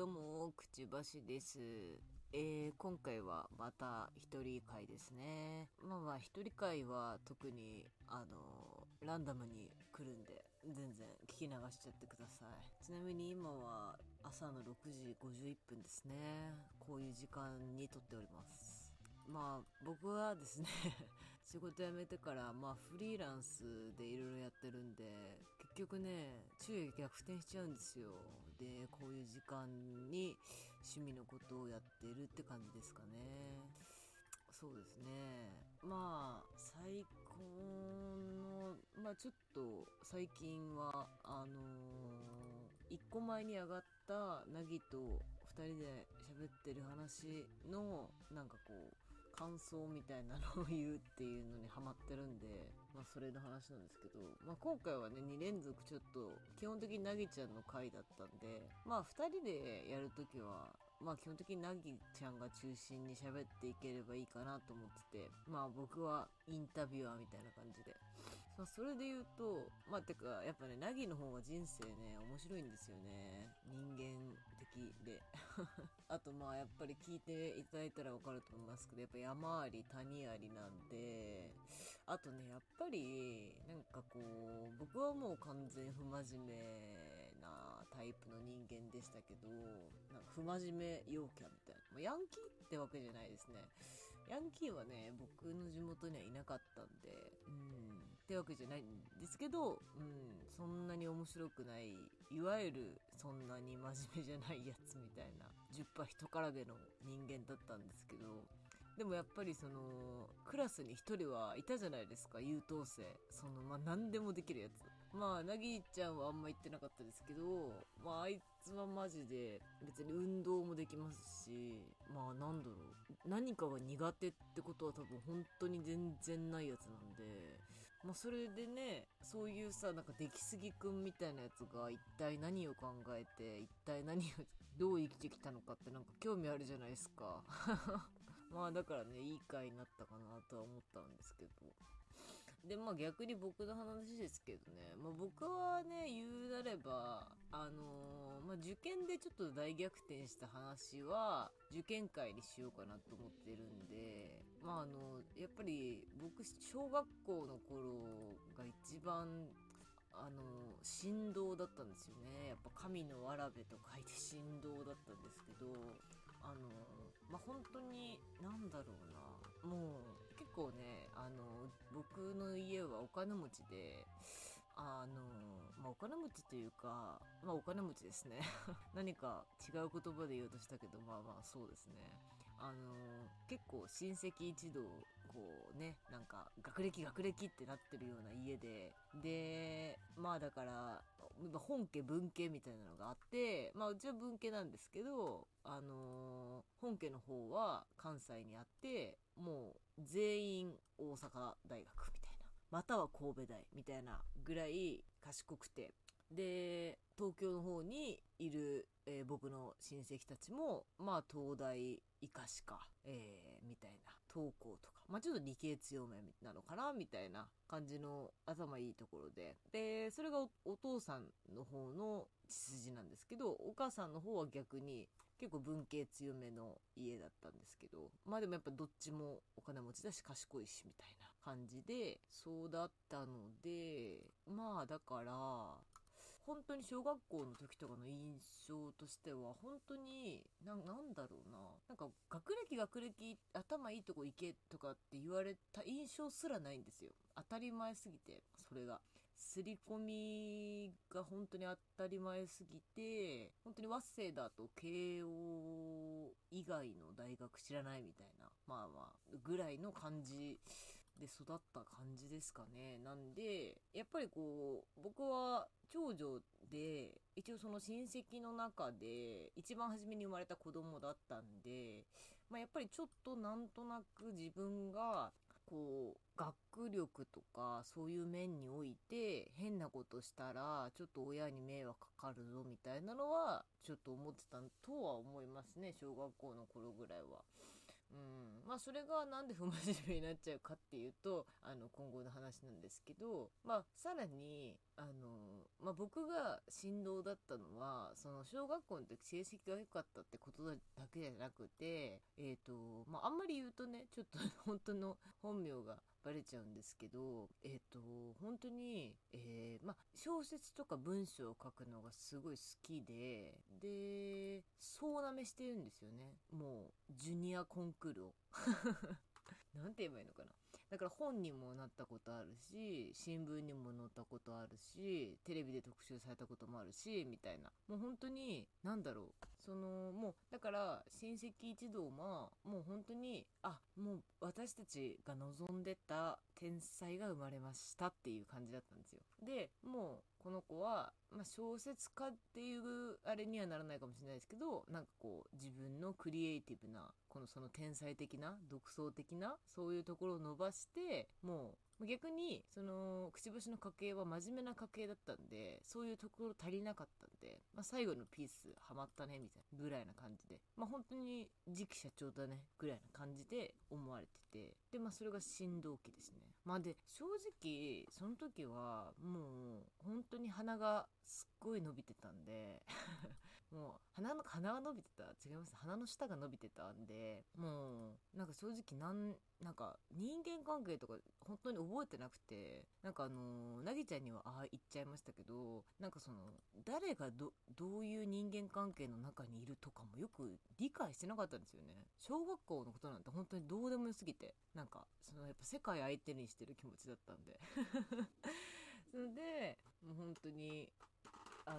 どうも、くちばしです。えー、今回はまた一人会ですね。まあまあ一人会は特にあのランダムに来るんで全然聞き流しちゃってください。ちなみに今は朝の6時51分ですね。こういう時間に撮っております。まあ僕はですね 仕事辞めてからまあフリーランスでいろいろやってるんで結局ね昼夜逆転しちゃうんですよでこういう時間に趣味のことをやってるって感じですかね。そうですね。まあ最高のまあちょっと最近はあのー、1個前に上がったなぎと2人で喋ってる話のなんかこう感想みたいなのを言うっていうのにハマってるんで、まあそれの話なんですけど、まあ今回はね、2連続ちょっと、基本的になぎちゃんの回だったんで、まあ2人でやるときは、まあ基本的になぎちゃんが中心に喋っていければいいかなと思ってて、まあ僕はインタビュアーみたいな感じで。まあそれで言うと、まあてかやっぱね、なぎの方が人生ね、面白いんですよね。人間的で。あとまあやっぱり聞いていただいたらわかると思いますけど、やっぱ山あり谷ありなんで、あとね、やっぱり、なんかこう、僕はもう完全不真面目なタイプの人間でしたけど、なんか不真面目陽キャみたいな。ま、ヤンキーってわけじゃないですね。ヤンキーはね、僕の地元にはいなかったんで、うん、ってわけじゃないんですけど、うん、そんなに面白くない、いわゆるそんなに真面目じゃないやつみたいな、10人からげの人間だったんですけど、でもやっぱりその、クラスに一人はいたじゃないですか、優等生。その、まあ、何でもできるやつ。まあ、なぎちゃんはあんま言ってなかったですけど、まあ、あいつはマジで、別に運動もできますし、まあ、なんだろう。何かが苦手ってことは多分本当に全然ないやつなんで、まあ、それでね、そういうさ、なんか出来すぎくんみたいなやつが一体何を考えて、一体何を、どう生きてきたのかってなんか興味あるじゃないですか。まあだからね、いい回になったかなとは思ったんですけど。で、まあ逆に僕の話ですけどね、まあ僕はね、言うなれば、あのー、まあ受験でちょっと大逆転した話は、受験会にしようかなと思ってるんで、まああの、やっぱり僕、小学校の頃が一番あの振動だったんですよね。やっぱ神のわらべと書いて振動だったんですけどあのまあ本当に何だろうな。もう結構ねあの僕の家はお金持ちであのまあお金持ちというかまあお金持ちですね。何か違う言葉で言おうとしたけどまあまあそうですね。あの結構親戚一同こうねなんか学歴学歴ってなってるような家で。でまあだから本家文家みたいなのがあってまあうちは文家なんですけどあの本家の方は関西にあってもう全員大阪大学みたいな。または神戸大みたいなぐらい賢くて。で東京の方にいる、えー、僕の親戚たちもまあ東大生かしか、えー、みたいな、投稿とか、まあ、ちょっと理系強めなのかな、みたいな感じの頭いいところで。で、それがお父さんの方の血筋なんですけど、お母さんの方は逆に結構文系強めの家だったんですけど、まあでもやっぱどっちもお金持ちだし賢いしみたいな感じで、そうだったので、まあだから、本当に小学校の時とかの印象としては、本当に、な、なんだろうな。なんか、学歴学歴、頭いいとこ行けとかって言われた印象すらないんですよ。当たり前すぎて、それが。刷り込みが本当に当たり前すぎて、本当に和製だと慶応以外の大学知らないみたいな、まあまあ、ぐらいの感じで育った感じですかね。なんで、やっぱりこう、僕は長女で、一応その親戚の中で一番初めに生まれた子供だったんで、まあやっぱりちょっとなんとなく自分がこう、学力とかそういう面において変なことしたらちょっと親に迷惑かかるぞみたいなのはちょっと思ってたとは思いますね、小学校の頃ぐらいは。うん。まあそれがなんで不真面目になっちゃうかっていうと、あの今後の話なんですけど、まあさらに、あの、まあ僕が振動だったのは、その小学校の時成績が良かったってことだけじゃなくて、えっ、と、まああんまり言うとね、ちょっと本当の本名がバレちゃうんですけど、えっ、と、本当に、えー、ま、小説とか文章を書くのがすごい好きで、で、そうなめしてるんですよね。もう、ジュニアコンクールを。なんて言えばいいのかな。だから本にもなったことあるし、新聞にも載ったことあるし、テレビで特集されたこともあるし、みたいな。もう本当に、なんだろう。その、もう、だから、親戚一同は、もう本当に、あ、もう私たちが望んでた天才が生まれましたっていう感じだったんですよ。で、もう、この子は、まあ、小説家っていうあれにはならないかもしれないですけど、なんかこう、自分のクリエイティブな、このその天才的な、独創的な、そういうところを伸ばして、もう、逆に、その、くちばしの家系は真面目な家系だったんで、そういうところ足りなかったんで、まあ、最後のピースハマったね、みたいなぐらいな感じで、まあ、本当に次期社長だね、ぐらいな感じで思われてて、で、まあ、それが振動期ですね。まあ、で、正直、その時は、もう、本当に鼻がすっごい伸びてたんで、もう、鼻の、鼻が伸びてた違います。鼻の下が伸びてたんで、もう、なんか正直なん、なんか人間関係とか本当に覚えてなくて、なんかあの、なぎちゃんにはああ言っちゃいましたけど、なんかその、誰がど、どういう人間関係の中にいるとかもよく理解してなかったんですよね。小学校のことなんて本当にどうでもよすぎて、なんか、そのやっぱ世界相手にしてる気持ちだったんで。で、もう本当に、あの、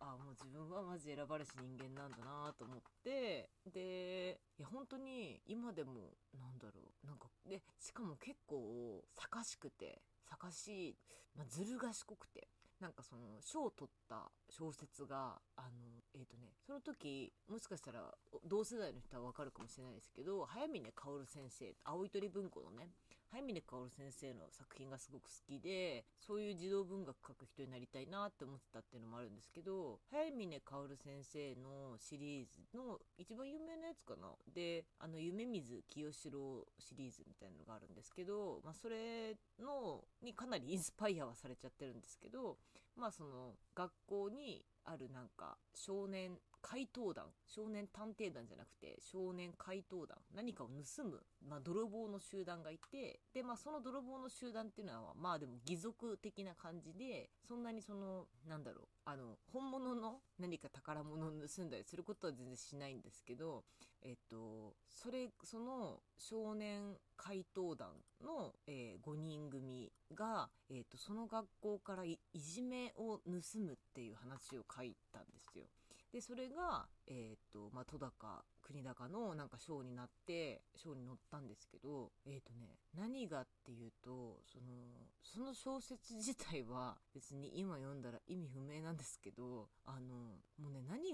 あ、もう自分はマジ選ばれし人間なんだなと思って、で、いや本当に今でも、なんだろう、なんか、で、しかも結構、坂しくて、坂しい、まあ、ずる賢くて、なんかその賞を取った小説があのえっ、とねその時もしかしたら同世代の人はわかるかもしれないですけど早峰薫先生青い鳥文庫のね早峰薫先生の作品がすごく好きでそういう児童文学書く人になりたいなって思ってたっていうのもあるんですけど早峰薫先生のシリーズの一番有名なやつかな。であの夢水清志郎シリーズみたいなのがあるんですけど、まあ、それのにかなりインスパイアはされちゃってるんですけどまあその学校にあるなんか少年怪盗団少年探偵団じゃなくて少年怪盗団何かを盗む、まあ、泥棒の集団がいてでまあその泥棒の集団っていうのはまあでも義足的な感じでそんなにそのなんだろうあの本物の何か宝物を盗んだりすることは全然しないんですけどえっとそれその少年怪盗団の、えー5人組が、えっとその学校からいじめを盗むっていう話を書いたんですよ。でそれが、えっとまあ、戸高国高のなんか賞になって賞に載ったんですけどえっ、とね何がっていうとそのその小説自体は別に今読んだら意味不明なんですけどあの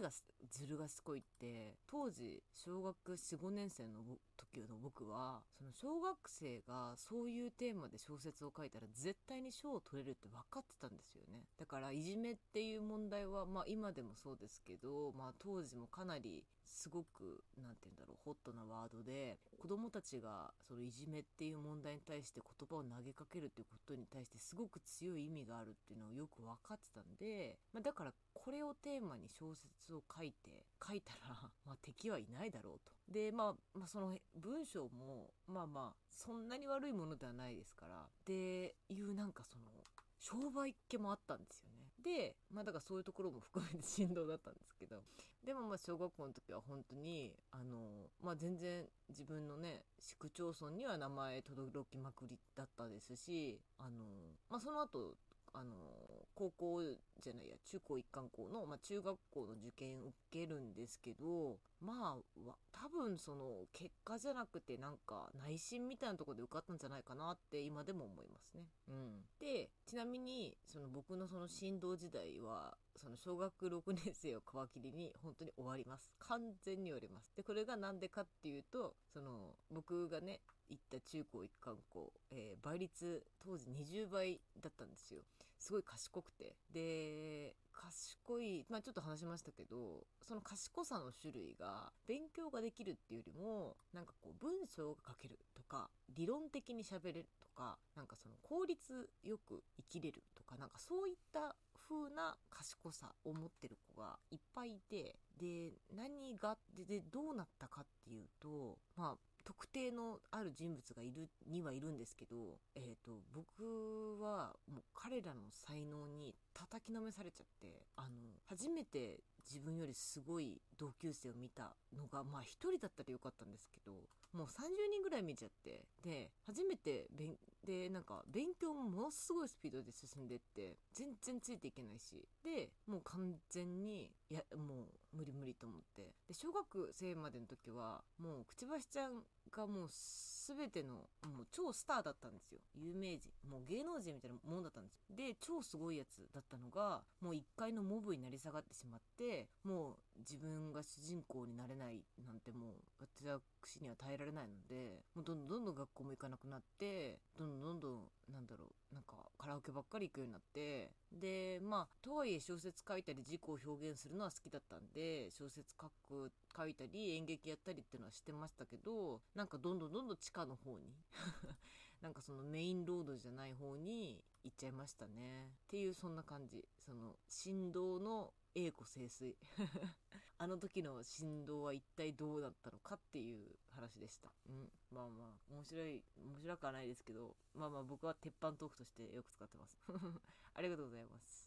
がずる賢いって当時小学45年生の時の僕はその小学生がそういうテーマで小説を書いたら絶対に賞を取れるって分かってたんですよね。だからいじめっていう問題はまあ今でもそうですけどまあ当時もかなりすごくなんて言うんだろうホットなワードで子供たちがそのいじめっていう問題に対して言葉を投げかけるっていうことに対してすごく強い意味があるっていうのをよく分かってたんで、まあ、だからこれをテーマに小説を書いて書いたら、まあ、敵はいないだろうと。で、まあ、まあその文章もまあまあそんなに悪いものではないですからっていうなんかその商売っ気もあったんですよね。で、まあだからそういうところも含めて振動だったんですけど、でもまあ小学校の時は本当に、あの、まあ全然自分のね、市区町村には名前届きまくりだったですし、あの、まあその後、あの、高校じゃないや、中高一貫校の、まあ中学校の受験受けるんですけど、まあ、わ多分その結果じゃなくてなんか内心みたいなところで受かったんじゃないかなって今でも思いますね。うん。で、ちなみに、その僕のその振動時代は、その小学6年生を皮切りに本当に終わります。完全に終わります。で、これがなんでかっていうと、その僕がね、行った中高一貫校、えー倍率当時20倍だったんですよ。すごい賢くて。で賢いまあちょっと話しましたけどその賢さの種類が勉強ができるっていうよりもなんかこう文章が書けるとか理論的に喋れるとかなんかその効率よく生きれるとかなんかそういった風な賢さを持ってる子がいっぱいいてで何がでどうなったかっていうとまあ特定のある人物がいるにはいるんですけど、えーと、僕はもう彼らの才能に叩きのめされちゃってあの初めて自分よりすごい同級生を見たのがまあ1人だったらよかったんですけどもう30人ぐらい見ちゃってで初めて勉でなんか勉強もものすごいスピードで進んでって全然ついていけないしでもう完全にいやもう無理無理と思って。で小学生までの時はもうくちばしちゃんがもう全てのもう超スターだったんですよ。有名人。もう芸能人みたいなもんだったんですで超すごいやつだったのがもう1階のモブになり下がってしまってもう自分が主人公になれないなんてもう私には耐えられないのでもうどんどんどんどん学校も行かなくなってどんどんどんどんなんだろうなんかカラオケばっかり行くようになってでまあとはいえ小説書いたり自己を表現するのは好きだったんで小説書く書いたり演劇やったりっていうのはしてましたけどなんかどんどんどんどん地下の方に なんかそのメインロードじゃない方に行っちゃいましたね。っていうそんな感じ。その振動の栄枯盛衰。あの時の振動は一体どうだったのかっていう話でした。うん。まあまあ、面白い、面白くはないですけど、まあまあ僕は鉄板トークとしてよく使ってます。ありがとうございます。